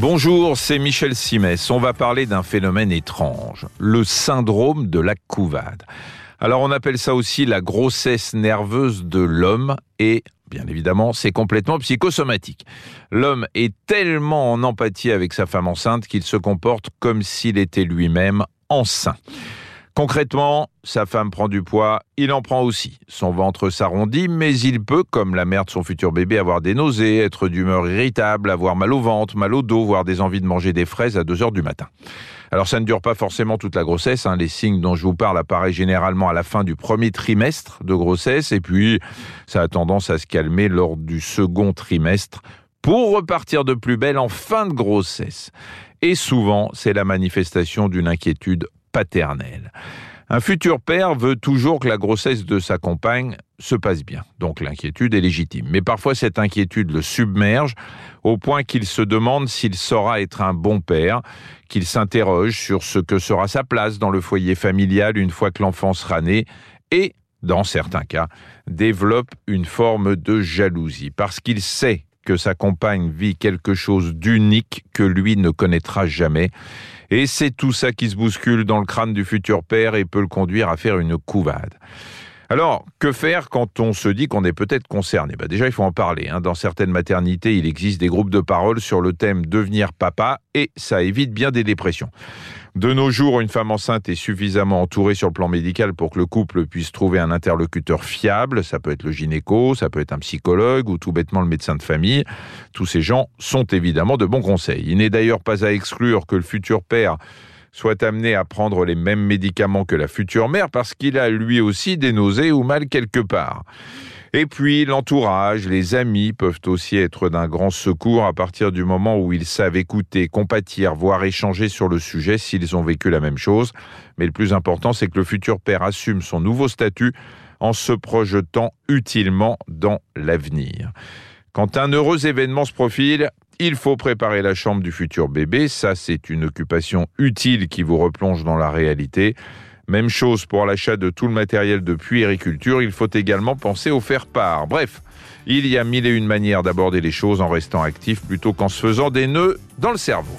Bonjour, c'est Michel Simès. On va parler d'un phénomène étrange, le syndrome de la couvade. Alors on appelle ça aussi la grossesse nerveuse de l'homme et bien évidemment c'est complètement psychosomatique. L'homme est tellement en empathie avec sa femme enceinte qu'il se comporte comme s'il était lui-même enceint. Concrètement, sa femme prend du poids, il en prend aussi. Son ventre s'arrondit, mais il peut, comme la mère de son futur bébé, avoir des nausées, être d'humeur irritable, avoir mal au ventre, mal au dos, voire des envies de manger des fraises à 2 heures du matin. Alors ça ne dure pas forcément toute la grossesse, hein. les signes dont je vous parle apparaissent généralement à la fin du premier trimestre de grossesse, et puis ça a tendance à se calmer lors du second trimestre, pour repartir de plus belle en fin de grossesse. Et souvent, c'est la manifestation d'une inquiétude paternelle. Un futur père veut toujours que la grossesse de sa compagne se passe bien, donc l'inquiétude est légitime. Mais parfois cette inquiétude le submerge au point qu'il se demande s'il saura être un bon père, qu'il s'interroge sur ce que sera sa place dans le foyer familial une fois que l'enfant sera né et, dans certains cas, développe une forme de jalousie parce qu'il sait que sa compagne vit quelque chose d'unique que lui ne connaîtra jamais. Et c'est tout ça qui se bouscule dans le crâne du futur père et peut le conduire à faire une couvade. Alors, que faire quand on se dit qu'on est peut-être concerné? Bah Déjà, il faut en parler. Hein. Dans certaines maternités, il existe des groupes de parole sur le thème devenir papa et ça évite bien des dépressions. De nos jours, une femme enceinte est suffisamment entourée sur le plan médical pour que le couple puisse trouver un interlocuteur fiable. Ça peut être le gynéco, ça peut être un psychologue ou tout bêtement le médecin de famille. Tous ces gens sont évidemment de bons conseils. Il n'est d'ailleurs pas à exclure que le futur père soit amené à prendre les mêmes médicaments que la future mère parce qu'il a lui aussi des nausées ou mal quelque part. Et puis l'entourage, les amis peuvent aussi être d'un grand secours à partir du moment où ils savent écouter, compatir, voire échanger sur le sujet s'ils ont vécu la même chose. Mais le plus important, c'est que le futur père assume son nouveau statut en se projetant utilement dans l'avenir. Quand un heureux événement se profile, il faut préparer la chambre du futur bébé. Ça, c'est une occupation utile qui vous replonge dans la réalité. Même chose pour l'achat de tout le matériel de puériculture. Il faut également penser au faire-part. Bref, il y a mille et une manières d'aborder les choses en restant actif plutôt qu'en se faisant des nœuds dans le cerveau.